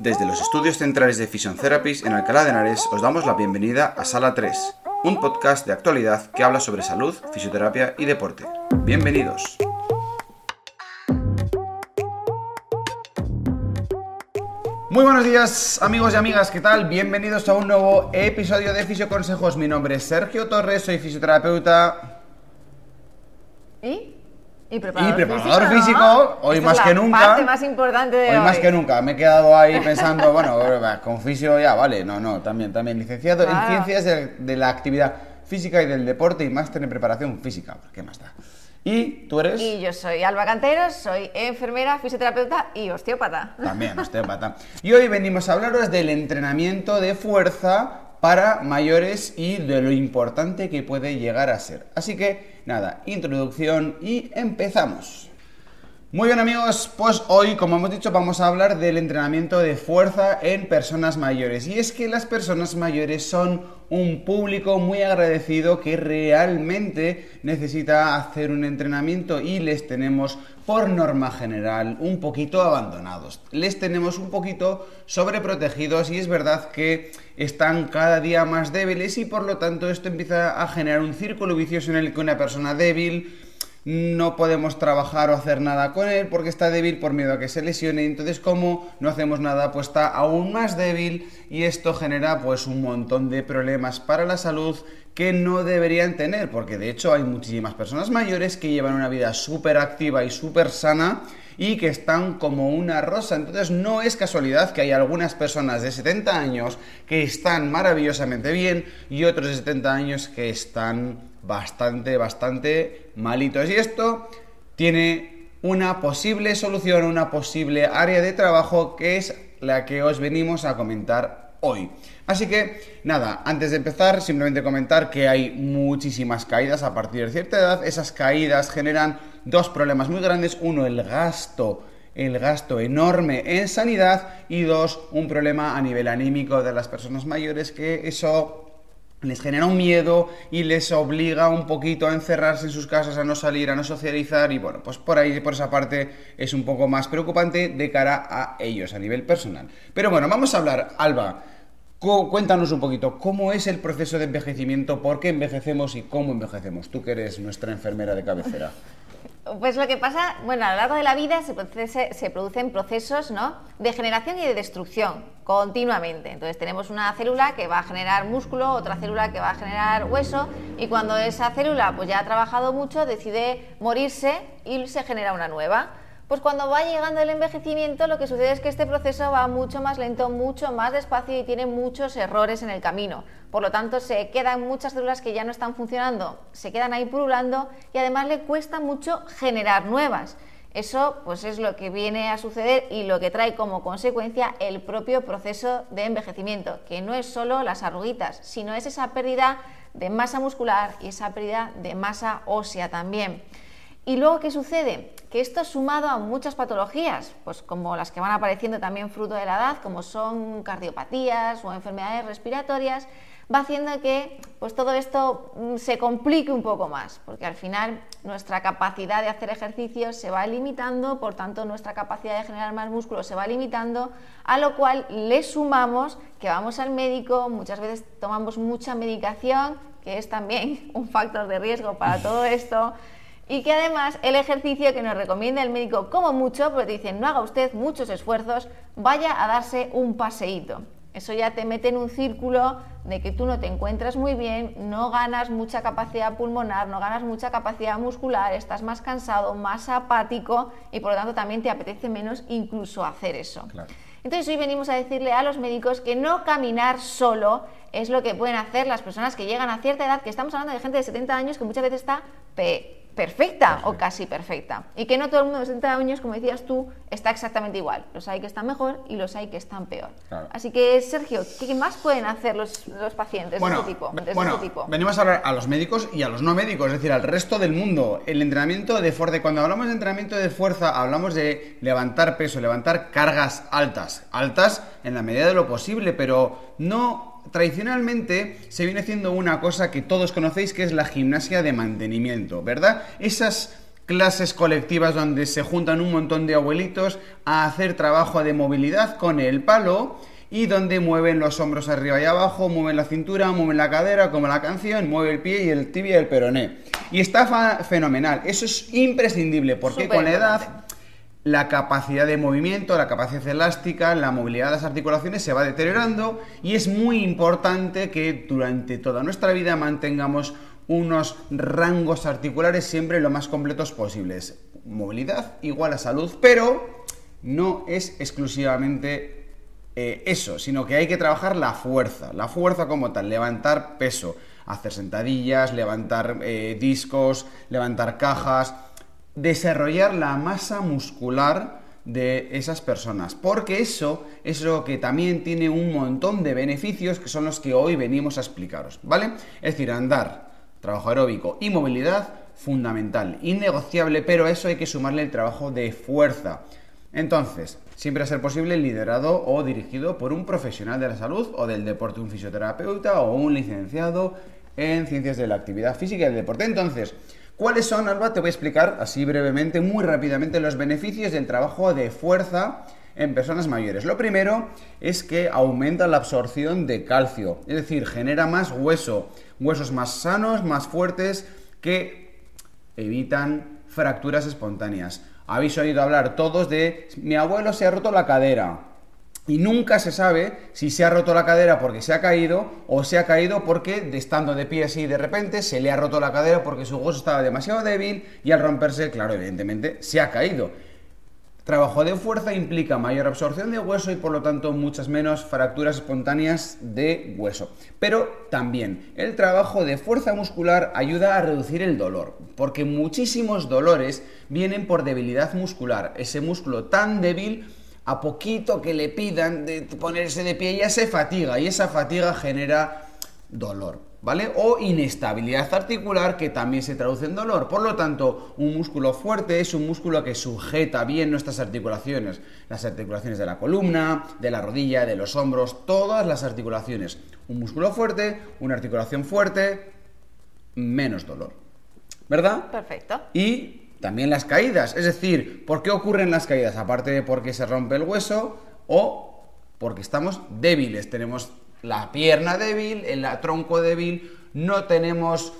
Desde los estudios centrales de Fission Therapies en Alcalá de Henares os damos la bienvenida a Sala 3, un podcast de actualidad que habla sobre salud, fisioterapia y deporte. Bienvenidos. Muy buenos días amigos y amigas, ¿qué tal? Bienvenidos a un nuevo episodio de Fisio Consejos. Mi nombre es Sergio Torres, soy fisioterapeuta. ¿Y? Y preparador, Y preparador físico, físico, ¿no? hoy Esta más es que la nunca. parte más importante de Hoy hoy. más que nunca, me he quedado ahí pensando, bueno, con fisio ya, vale, no, no, también, también, licenciado en Claro. ciencias de, de la actividad física y del deporte y máster en preparación física, ¿qué más da? Y tú eres Y yo soy Alba Canteros, soy enfermera, fisioterapeuta y osteópata. también osteópata. Y hoy venimos a hablaros del entrenamiento de fuerza para mayores y de lo importante que puede llegar a ser. Así que, nada, introducción y empezamos. Muy bien amigos, pues hoy, como hemos dicho, vamos a hablar del entrenamiento de fuerza en personas mayores. Y es que las personas mayores son un público muy agradecido que realmente necesita hacer un entrenamiento y les tenemos, por norma general, un poquito abandonados. Les tenemos un poquito sobreprotegidos y es verdad que están cada día más débiles y por lo tanto esto empieza a generar un círculo vicioso en el que una persona débil no podemos trabajar o hacer nada con él porque está débil por miedo a que se lesione. Entonces, como no hacemos nada, pues está aún más débil y esto genera pues un montón de problemas para la salud que no deberían tener, porque de hecho hay muchísimas personas mayores que llevan una vida súper activa y súper sana y que están como una rosa. Entonces no es casualidad que hay algunas personas de 70 años que están maravillosamente bien y otros de 70 años que están bastante, bastante malitos. Y esto tiene una posible solución, una posible área de trabajo que es la que os venimos a comentar hoy. Así que nada, antes de empezar, simplemente comentar que hay muchísimas caídas a partir de cierta edad. Esas caídas generan dos problemas muy grandes. Uno, el gasto el gasto enorme en sanidad y dos, un problema a nivel anímico de las personas mayores que eso les genera un miedo y les obliga un poquito a encerrarse en sus casas, a no salir, a no socializar y bueno, pues por ahí, por esa parte es un poco más preocupante de cara a ellos a nivel personal. Pero bueno, vamos a hablar, Alba, cu- cuéntanos un poquito, ¿cómo es el proceso de envejecimiento? ¿Por qué envejecemos y cómo envejecemos? Tú que eres nuestra enfermera de cabecera. Pues lo que pasa, bueno, a lo largo de la vida se, se producen procesos ¿no? de generación y de destrucción continuamente. Entonces tenemos una célula que va a generar músculo, otra célula que va a generar hueso y cuando esa célula pues ya ha trabajado mucho decide morirse y se genera una nueva. Pues cuando va llegando el envejecimiento lo que sucede es que este proceso va mucho más lento, mucho más despacio y tiene muchos errores en el camino. Por lo tanto, se quedan muchas células que ya no están funcionando, se quedan ahí pululando y además le cuesta mucho generar nuevas. Eso pues es lo que viene a suceder y lo que trae como consecuencia el propio proceso de envejecimiento, que no es solo las arruguitas, sino es esa pérdida de masa muscular y esa pérdida de masa ósea también. Y luego, ¿qué sucede? Que esto sumado a muchas patologías, pues como las que van apareciendo también fruto de la edad, como son cardiopatías o enfermedades respiratorias, va haciendo que pues todo esto mm, se complique un poco más, porque al final nuestra capacidad de hacer ejercicio se va limitando, por tanto nuestra capacidad de generar más músculo se va limitando, a lo cual le sumamos que vamos al médico, muchas veces tomamos mucha medicación, que es también un factor de riesgo para todo esto. Y que además el ejercicio que nos recomienda el médico como mucho, porque te dicen no haga usted muchos esfuerzos, vaya a darse un paseíto. Eso ya te mete en un círculo de que tú no te encuentras muy bien, no ganas mucha capacidad pulmonar, no ganas mucha capacidad muscular, estás más cansado, más apático y por lo tanto también te apetece menos incluso hacer eso. Claro. Entonces hoy venimos a decirle a los médicos que no caminar solo es lo que pueden hacer las personas que llegan a cierta edad, que estamos hablando de gente de 70 años que muchas veces está pe- perfecta o casi perfecta. Y que no todo el mundo de 70 años, como decías tú, está exactamente igual. Los hay que están mejor y los hay que están peor. Claro. Así que, Sergio, ¿qué más pueden hacer los, los pacientes de este tipo? ve- de bueno, este tipo? venimos a hablar a los médicos y a los no médicos, es decir, al resto del mundo. El entrenamiento de fuerza, cuando hablamos de entrenamiento de fuerza, hablamos de levantar peso, levantar cargas altas, altas en la medida de lo posible, pero no tradicionalmente se viene haciendo una cosa que todos conocéis que es la gimnasia de mantenimiento, ¿verdad? Esas clases colectivas donde se juntan un montón de abuelitos a hacer trabajo de movilidad con el palo y donde mueven los hombros arriba y abajo, mueven la cintura, mueven la cadera, como la canción, mueve el pie y el tibia y el peroné. Y está fenomenal, eso es imprescindible, porque con la edad la capacidad de movimiento, la capacidad elástica, la movilidad de las articulaciones se va deteriorando y es muy importante que durante toda nuestra vida mantengamos unos rangos articulares siempre lo más completos posibles. Movilidad igual a salud, pero no es exclusivamente eh, eso, sino que hay que trabajar la fuerza, la fuerza como tal, levantar peso, hacer sentadillas, levantar eh, discos, levantar cajas, desarrollar la masa muscular de esas personas, porque eso es lo que también tiene un montón de beneficios que son los que hoy venimos a explicaros, ¿vale? Es decir, andar, trabajo aeróbico y movilidad, fundamental, innegociable, pero a eso hay que sumarle el trabajo de fuerza. Entonces, siempre a ser posible liderado o dirigido por un profesional de la salud o del deporte, un fisioterapeuta o un licenciado en ciencias de la actividad física y del deporte. Entonces, ¿cuáles son, Alba? Te voy a explicar así brevemente, muy rápidamente, los beneficios del trabajo de fuerza en personas mayores. Lo primero es que aumenta la absorción de calcio, es decir, genera más hueso, huesos más sanos, más fuertes, que evitan fracturas espontáneas. Habéis oído hablar todos de mi abuelo se ha roto la cadera. Y nunca se sabe si se ha roto la cadera porque se ha caído o se ha caído porque estando de pie así de repente se le ha roto la cadera porque su hueso estaba demasiado débil y al romperse, claro, evidentemente se ha caído. Trabajo de fuerza implica mayor absorción de hueso y por lo tanto muchas menos fracturas espontáneas de hueso. Pero también el trabajo de fuerza muscular ayuda a reducir el dolor, porque muchísimos dolores vienen por debilidad muscular. Ese músculo tan débil, a poquito que le pidan de ponerse de pie ya se fatiga y esa fatiga genera dolor. ¿vale? O inestabilidad articular que también se traduce en dolor. Por lo tanto, un músculo fuerte es un músculo que sujeta bien nuestras articulaciones, las articulaciones de la columna, de la rodilla, de los hombros, todas las articulaciones. Un músculo fuerte, una articulación fuerte, menos dolor. ¿Verdad? Perfecto. Y también las caídas, es decir, ¿por qué ocurren las caídas? Aparte de porque se rompe el hueso o porque estamos débiles, tenemos la pierna débil, el tronco débil, no tenemos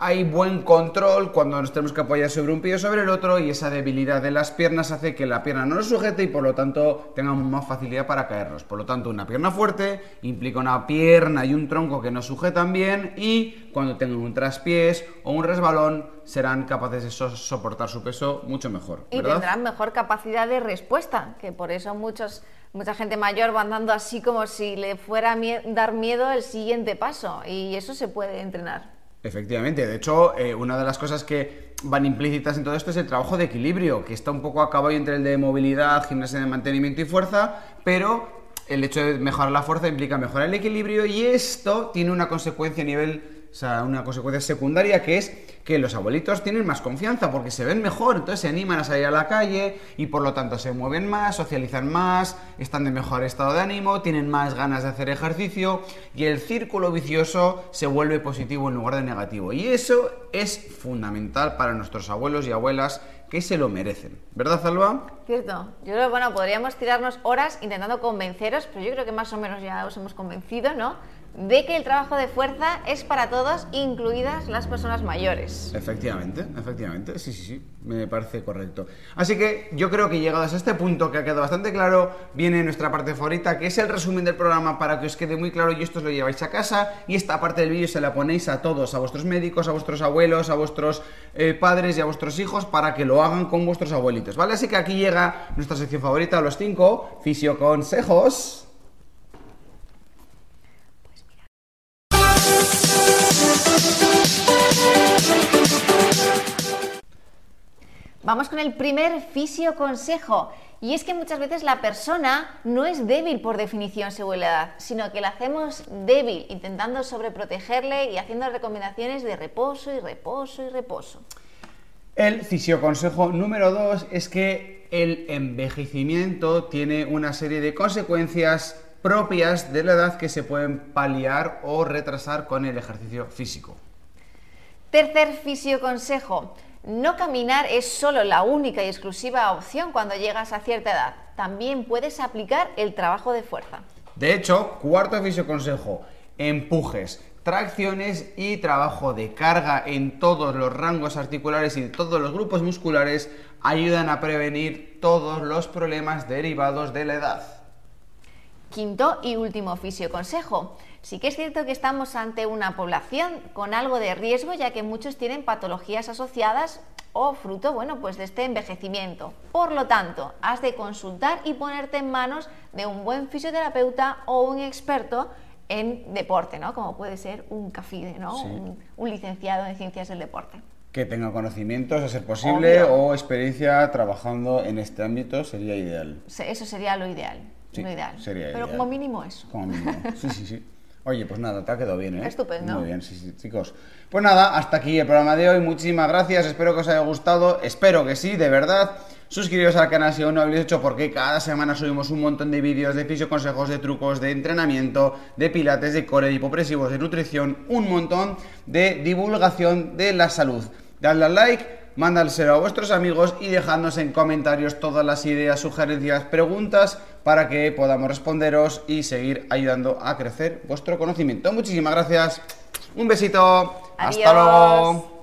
hay buen control cuando nos tenemos que apoyar sobre un pie o sobre el otro y esa debilidad de las piernas hace que la pierna no nos sujete y por lo tanto tengamos más facilidad para caernos. Por lo tanto, una pierna fuerte implica una pierna y un tronco que nos sujetan bien y cuando tengan un traspiés o un resbalón serán capaces de soportar su peso mucho mejor. Y tendrán mejor capacidad de respuesta, que por eso muchos mucha gente mayor va andando así como si le fuera a dar miedo el siguiente paso y eso se puede entrenar. Efectivamente, de hecho, eh, una de las cosas que van implícitas en todo esto es el trabajo de equilibrio, que está un poco a caballo entre el de movilidad, gimnasia de mantenimiento y fuerza, pero el hecho de mejorar la fuerza implica mejorar el equilibrio y esto tiene una consecuencia a nivel sea, una consecuencia secundaria que es que los abuelitos tienen más confianza porque se ven mejor, entonces se animan a salir a la calle y por lo tanto se mueven más, socializan más, están de mejor estado de ánimo, tienen más ganas de hacer ejercicio y el círculo vicioso se vuelve positivo en lugar de negativo. Y eso es fundamental para nuestros abuelos y abuelas que se lo merecen. ¿Verdad, Alba? Cierto. Yo creo, bueno, podríamos tirarnos horas intentando convenceros, pero yo creo que más o menos ya os hemos convencido, ¿no? De que el trabajo de fuerza es para todos, incluidas las personas mayores. Efectivamente, efectivamente, sí, sí, sí, me parece correcto. Así que yo creo que llegados a este punto que ha quedado bastante claro, viene nuestra parte favorita, que es el resumen del programa para que os quede muy claro y esto os lo lleváis a casa y esta parte del vídeo se la ponéis a todos, a vuestros médicos, a vuestros abuelos, a vuestros eh, padres y a vuestros hijos para que lo hagan con vuestros abuelitos, ¿vale? Así que aquí llega nuestra sección favorita, los cinco fisioconsejos. Vamos con el primer fisio consejo. Y es que muchas veces la persona no es débil por definición según la edad, sino que la hacemos débil, intentando sobreprotegerle y haciendo recomendaciones de reposo y reposo y reposo. El fisioconsejo número dos es que el envejecimiento tiene una serie de consecuencias propias de la edad que se pueden paliar o retrasar con el ejercicio físico. Tercer fisioconsejo. No caminar es solo la única y exclusiva opción cuando llegas a cierta edad. También puedes aplicar el trabajo de fuerza. De hecho, cuarto consejo, empujes, tracciones y trabajo de carga en todos los rangos articulares y todos los grupos musculares ayudan a prevenir todos los problemas derivados de la edad. Quinto y último consejo. Sí que es cierto que estamos ante una población con algo de riesgo, ya que muchos tienen patologías asociadas o fruto, bueno, pues de este envejecimiento. Por lo tanto, has de consultar y ponerte en manos de un buen fisioterapeuta o un experto en deporte, ¿no? Como puede ser un CAFIDE, ¿no? Un, licenciado en ciencias del deporte. Que tenga conocimientos, a ser posible, o experiencia trabajando en este ámbito sería ideal. Eso sería lo ideal. lo ideal. Pero como mínimo eso. Como mínimo. Sí, sí, sí. Oye, pues nada, te ha quedado bien, ¿eh? Estupendo. Muy bien, sí, sí, chicos. Pues nada, hasta aquí el programa de hoy. Muchísimas gracias, espero que os haya gustado. Espero que sí, de verdad. Suscribiros al canal si aún no habéis hecho porque cada semana subimos un montón de vídeos de fisio consejos, de trucos, de entrenamiento, de pilates, de core, de hipopresivos, de nutrición, un montón de divulgación de la salud. Dadle al like, mándalselo a vuestros amigos y dejadnos en comentarios todas las ideas, sugerencias, preguntas para que podamos responderos y seguir ayudando a crecer vuestro conocimiento. Muchísimas gracias. Un besito. Hasta luego.